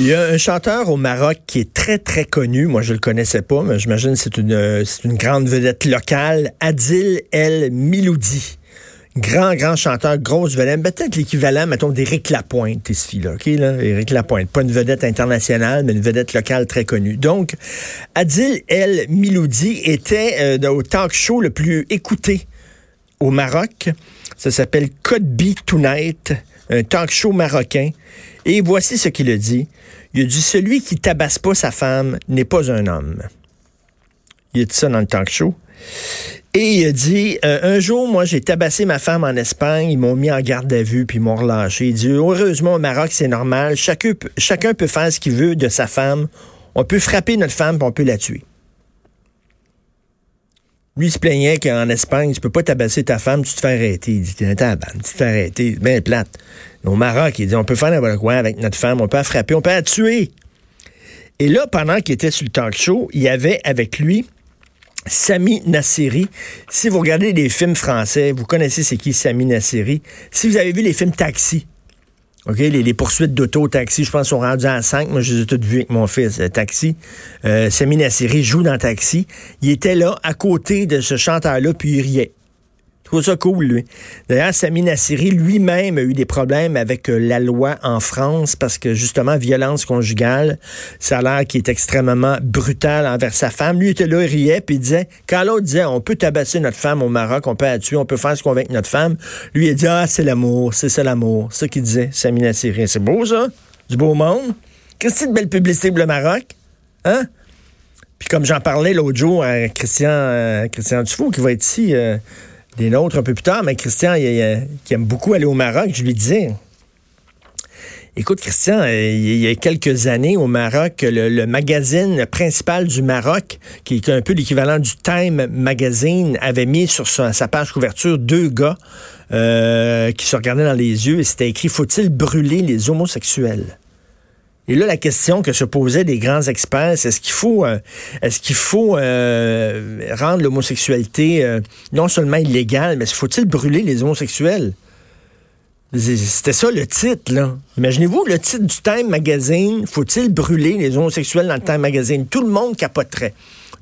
Il y a un chanteur au Maroc qui est très, très connu. Moi, je le connaissais pas, mais j'imagine que c'est une, une grande vedette locale. Adil El Miloudi. Grand, grand chanteur, grosse vedette. Peut-être l'équivalent, mettons, d'Éric Lapointe, ici, là, OK, là? Éric Lapointe. Pas une vedette internationale, mais une vedette locale très connue. Donc, Adil El Miloudi était euh, au talk show le plus écouté au Maroc. Ça s'appelle Code Tonight, un talk show marocain. Et voici ce qu'il a dit. Il a dit Celui qui tabasse pas sa femme n'est pas un homme. Il a dit ça dans le talk show. Et il a dit euh, Un jour, moi, j'ai tabassé ma femme en Espagne, ils m'ont mis en garde à vue, puis ils m'ont relâché. Il dit Heureusement, au Maroc, c'est normal. Chacun, chacun peut faire ce qu'il veut de sa femme. On peut frapper notre femme, puis on peut la tuer. Lui, se plaignait qu'en Espagne, tu peux pas tabasser ta femme, tu te fais arrêter. Il dit, tu te fais arrêter. Bien plate. Au Maroc, il dit, on peut faire n'importe quoi avec notre femme, on peut la frapper, on peut la tuer. Et là, pendant qu'il était sur le talk show, il y avait avec lui Sami Nasseri. Si vous regardez les films français, vous connaissez c'est qui Sami Nasseri. Si vous avez vu les films Taxi, OK, les, poursuites d'auto, taxi, je pense, sont rendues à 5. Moi, je les ai toutes vues avec mon fils. Taxi. Euh, Sami Nasseri joue dans Taxi. Il était là, à côté de ce chanteur-là, puis il riait trouve ça cool, lui. D'ailleurs, Sami Nassiri lui-même a eu des problèmes avec euh, la loi en France parce que, justement, violence conjugale, ça a l'air qui est extrêmement brutal envers sa femme. Lui était là, il riait, puis il disait, quand l'autre disait, on peut tabasser notre femme au Maroc, on peut la tuer, on peut faire ce qu'on veut avec notre femme, lui, il dit, ah, c'est l'amour, c'est ça l'amour. C'est ça qu'il disait, Sami Nassiri. C'est beau, ça? Du beau monde? Qu'est-ce que c'est de belle publicité pour le Maroc? Hein? Puis comme j'en parlais l'autre jour à Christian, euh, Christian Dufault, qui va être ici, euh, des nôtres un peu plus tard, mais Christian, qui aime beaucoup aller au Maroc, je lui disais, Écoute, Christian, euh, il y a quelques années au Maroc, le, magazine principal du Maroc, qui est un peu l'équivalent du Time Magazine, avait mis sur sa, page couverture deux gars euh, qui se regardaient dans les yeux et c'était écrit Faut-il brûler les homosexuels et là, la question que se posaient des grands experts, c'est est-ce qu'il faut, euh, est-ce qu'il faut euh, rendre l'homosexualité euh, non seulement illégale, mais faut-il brûler les homosexuels? C'était ça le titre, là. Imaginez-vous le titre du Time Magazine, faut-il brûler les homosexuels dans le Time Magazine? Tout le monde capoterait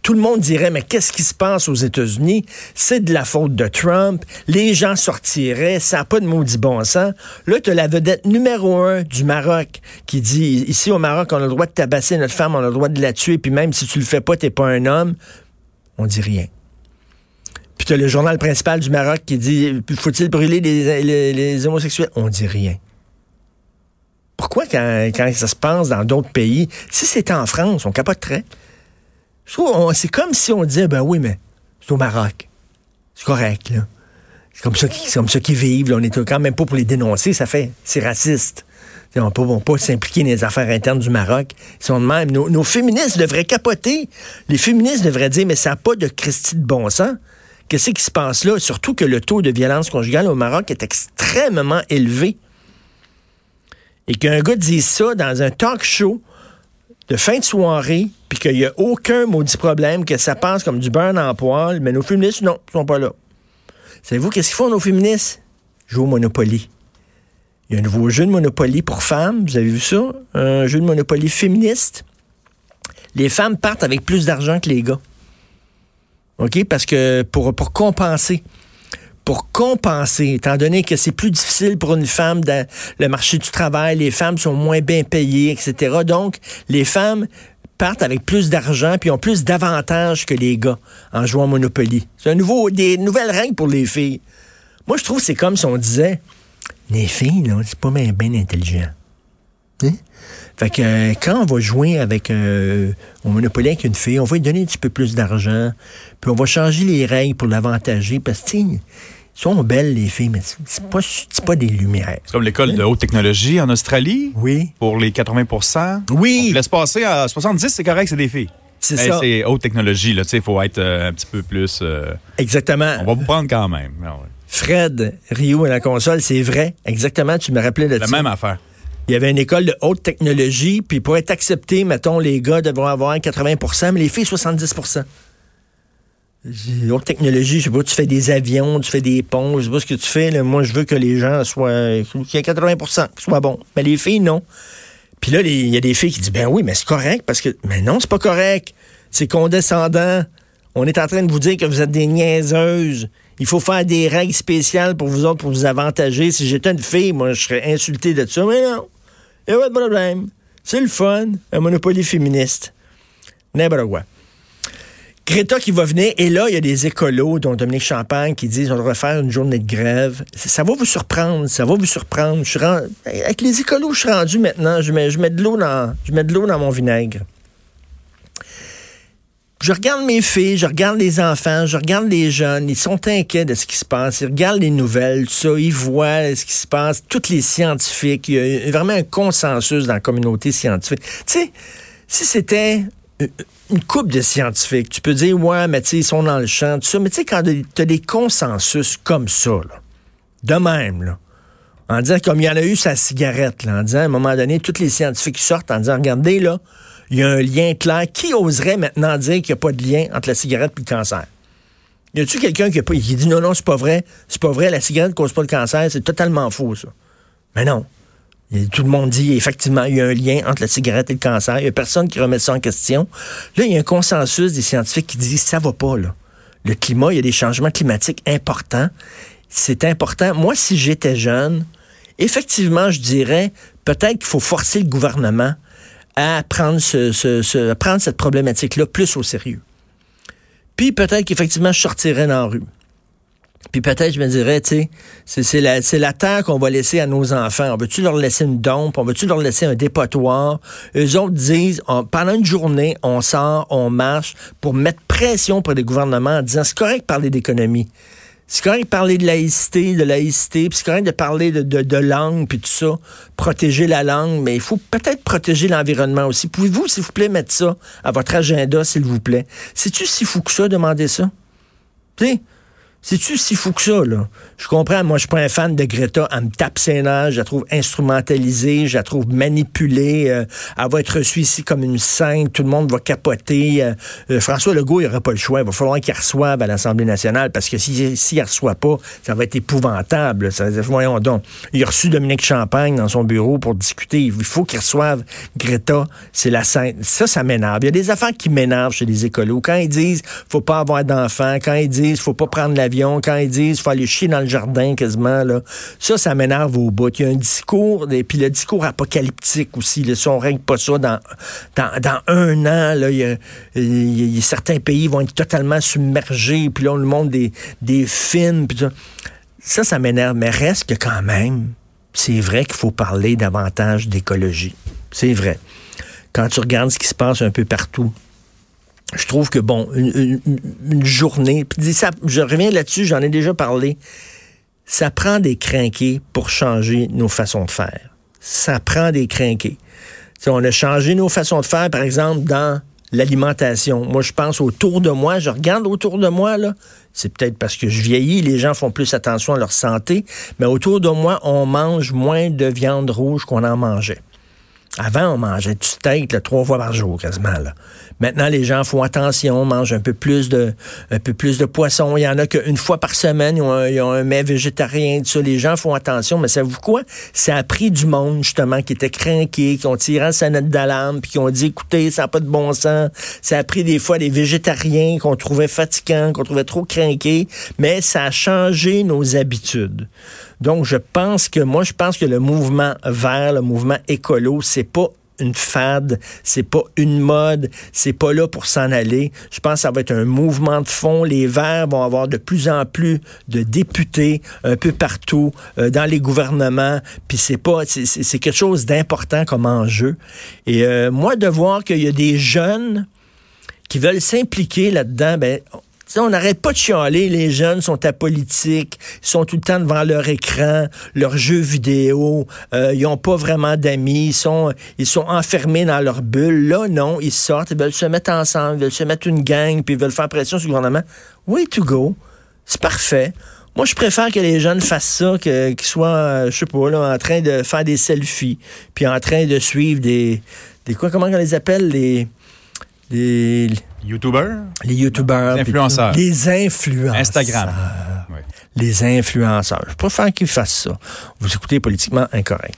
tout le monde dirait, mais qu'est-ce qui se passe aux États-Unis? C'est de la faute de Trump. Les gens sortiraient. Ça n'a pas de maudit bon sens. Là, tu as la vedette numéro un du Maroc qui dit, ici au Maroc, on a le droit de tabasser notre femme, on a le droit de la tuer, puis même si tu le fais pas, t'es pas un homme. On dit rien. Puis tu as le journal principal du Maroc qui dit, faut-il brûler les, homosexuels? On dit rien. Pourquoi quand, ça se passe dans d'autres pays, si c'était en France, on capoterait c'est comme si on disait, ben oui, mais c'est au Maroc. C'est correct, là. C'est comme ça qu'ils, comme ça qu'ils vivent. On est quand même pas pour les dénoncer. Ça fait, c'est raciste. On ne peut pas s'impliquer dans les affaires internes du Maroc. Ils sont de même. Nos, féministes devraient capoter. Les féministes devraient dire, mais ça n'a pas de Christie de bon sens. Qu'est-ce qui se passe là? Surtout que le taux de violence conjugale au Maroc est extrêmement élevé. Et qu'un gars dise ça dans un talk show de fin de soirée, puis qu'il n'y a aucun maudit problème, que ça passe comme du beurre en poil, mais nos féministes, non, ils sont pas là. Savez-vous qu'est-ce qu'ils font, nos féministes? Jouent au Monopoly. Il y a un nouveau jeu de Monopoly pour femmes, vous avez vu ça? Un jeu de Monopoly féministe. Les femmes partent avec plus d'argent que les gars. OK? Parce que pour, pour compenser pour compenser, étant donné que c'est plus difficile pour une femme dans le marché du travail, les femmes sont moins bien payées, etc. Donc, les femmes partent avec plus d'argent puis ont plus d'avantages que les gars en jouant Monopoly. C'est un nouveau, des nouvelles règles pour les filles. Moi, je trouve que c'est comme si on disait, les filles, là, c'est pas bien, bien intelligent. Hein? Fait que euh, quand on va jouer avec euh, au Monopoly avec une fille, on va lui donner un petit peu plus d'argent, puis on va changer les règles pour l'avantager, parce que sont belles, les filles, mais c'est pas, pas des lumières. C'est comme l'école de haute technologie en Australie. Oui. Pour les 80% Oui. On laisse passer à 70, c'est correct, c'est des filles. C'est ça. C'est haute technologie, là, tu sais, il faut être euh, un petit peu plus... Euh, Exactement. On va vous prendre quand même. Ah Fred Rio à la console, c'est vrai. Exactement, tu me rappelais de La même affaire. Il y avait une école de haute technologie, puis pour être accepté, mettons, les gars devront avoir 80% mais les filles, 70 Haute technologie, je sais pas, tu fais des avions, tu fais des ponts, je sais pas ce que tu fais. Moi, je veux que les gens soient. qu'il y ait 80 qui soient bons. Mais les filles, non. Puis là, il y a des filles qui disent, ben oui, mais c'est correct parce que, mais non, c'est pas correct. C'est condescendant. On est en train de vous dire que vous êtes des niaiseuses. Il faut faire des règles spéciales pour vous autres, pour vous avantager. Si j'étais une fille, moi, je serais insulté de ça. Mais non, il n'y a pas de problème. C'est le fun, un monopoly féministe. N'importe quoi. Greta qui va venir, et là, il y a des écolos, dont Dominique Champagne, qui disent on devrait faire une journée de grève. Ça va vous surprendre, ça va vous surprendre. Avec les écolos, je suis rendu maintenant, je mets, je mets de l'eau dans, je mets de l'eau dans mon vinaigre. Je regarde mes filles, je regarde les enfants, je regarde les jeunes, ils sont inquiets de ce qui se passe, ils regardent les nouvelles, tout ça, ils voient ce qui se passe, tous les scientifiques, il y a vraiment un consensus dans la communauté scientifique. Tu sais, si c'était une coupe de scientifiques, tu peux dire, ouais, mais tu sais, ils sont dans le champ, tout ça, mais tu sais, quand tu as des consensus comme ça, là, de même, là, en disant, comme il y en a eu sa cigarette, là, en disant, à un moment donné, tous les scientifiques sortent en disant, regardez, là, il y a un lien clair. Qui oserait maintenant dire qu'il n'y a pas de lien entre la cigarette et le cancer? Y a-tu quelqu'un qui, qui, dit non, non, c'est pas vrai, c'est pas vrai, la cigarette ne cause pas le cancer, c'est totalement faux, ça. Mais non. Tout le monde dit, effectivement, il y a un lien entre la cigarette et le cancer. Il n'y a personne qui remet ça en question. Là, il y a un consensus des scientifiques qui disent, ça va pas, là. Le climat, il y a des changements climatiques importants. C'est important. Moi, si j'étais jeune, effectivement, je dirais, peut-être qu'il faut forcer le gouvernement à prendre, ce, prendre cette problématique-là plus au sérieux. Puis peut-être qu'effectivement, je sortirais dans la rue. Puis peut-être je me dirais, tu sais, c'est la, la terre qu'on va laisser à nos enfants. On veut-tu leur laisser une dompe? On veut-tu leur laisser un dépotoir? Eux autres disent, pendant une journée, on sort, on marche pour mettre pression pour les gouvernements en disant, c'est correct de parler d'économie. C'est correct de parler de laïcité, de laïcité, puis c'est correct de parler de, de, langue, puis tout ça, protéger la langue, mais il faut peut-être protéger l'environnement aussi. Pouvez-vous, s'il vous plaît, mettre ça à votre agenda, s'il vous plaît? C'est-tu si fou que ça, demander ça? Tu sais, c'est-tu si fou que ça, là? Je comprends, moi, je suis pas un fan de Greta. Elle me tape ses nerfs, je la trouve instrumentalisée, je la trouve manipulée. Euh, elle va être reçue ici comme une sainte, tout le monde va capoter. Euh, euh, François Legault, il n'aura pas le choix. Il va falloir qu'il reçoive à l'Assemblée nationale parce que s'il si, ne reçoit pas, ça va être épouvantable. Ça, voyons donc. Il a reçu Dominique Champagne dans son bureau pour discuter. Il faut qu'il reçoive Greta. C'est la sainte. Ça, ça m'énerve. Il y a des affaires qui m'énervent chez les écolos. Quand ils disent faut pas avoir d'enfants, quand ils disent faut pas prendre la quand ils disent qu'il faut aller chier dans le jardin quasiment, là, ça, ça m'énerve au bout. Il y a un discours, et puis le discours apocalyptique aussi. Là, si on règle pas ça dans, dans, un an, là, il y, a, certains pays vont être totalement submergés, puis là, on nous montre des, des films. ça, ça, ça m'énerve. Mais reste que quand même, c'est vrai qu'il faut parler davantage d'écologie. C'est vrai. Quand tu regardes ce qui se passe un peu partout, je trouve que, bon, une, journée, puis ça, je reviens là-dessus, j'en ai déjà parlé, ça prend des crinqués pour changer nos façons de faire. Ça prend des crinqués. on a changé nos façons de faire, par exemple, dans l'alimentation. Moi, je pense autour de moi, je regarde autour de moi. C'est peut-être parce que je vieillis, les gens font plus attention à leur santé, mais autour de moi, on mange moins de viande rouge qu'on en mangeait. Avant, on mangeait du steak trois fois par jour, quasiment. Là. Maintenant, les gens font attention, mangent un peu plus de, un peu plus de poisson. Il y en a qu'une fois par semaine, ils ont, un, ils ont un mets végétarien, tout ça. Les gens font attention, mais savez-vous quoi? Ça a pris du monde, justement, qui était craqué, qui ont tiré la sonnette d'alarme, puis qui ont dit, écoutez, ça n'a pas de bon sens. Ça a pris des fois des végétariens qu'on trouvait fatigants, qu'on trouvait trop craqués, mais ça a changé nos habitudes. Donc, je pense que, moi, je pense que le mouvement vert, le mouvement écolo, c'est pas une fade, c'est pas une mode, c'est pas là pour s'en aller. Je pense que ça va être un mouvement de fond. Les Verts vont avoir de plus en plus de députés un peu partout euh, dans les gouvernements. Puis c'est pas, c'est quelque chose d'important comme enjeu. Et euh, moi de voir qu'il y a des jeunes qui veulent s'impliquer là-dedans, ben on n'arrête pas de chialer, les jeunes sont apolitiques, ils sont tout le temps devant leur écran, leurs jeux vidéo, euh, ils n'ont pas vraiment d'amis, ils sont, ils sont enfermés dans leur bulle. Là, non, ils sortent, ils veulent se mettre ensemble, ils veulent se mettre une gang, puis ils veulent faire pression sur le gouvernement. Way to go. C'est parfait. Moi, je préfère que les jeunes fassent ça, qu'ils soient, euh, je sais pas, là, en train de faire des selfies, puis en train de suivre des, des quoi, comment on les appelle, les, les YouTubers? Les YouTubers. Les influenceurs. Les influenceurs. Instagram. Les influenceurs. Je préfère qu'ils fassent ça. Vous écoutez politiquement incorrect.